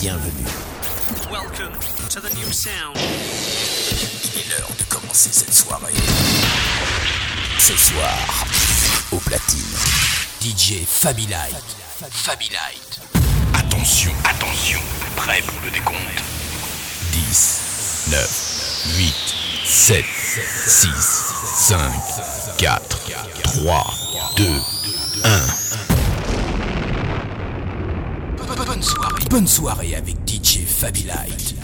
Bienvenue. Welcome to the new sound. Il est l'heure de commencer cette soirée. Ce soir, au platine, DJ Fabi Light. Fabi Light. Attention, attention, prêt pour le décompte. 10, 9, 8, 7, 6, 5, 4, 3, 2, 1. Bonne soirée. Bonne soirée avec DJ Fabi Light.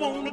I wanna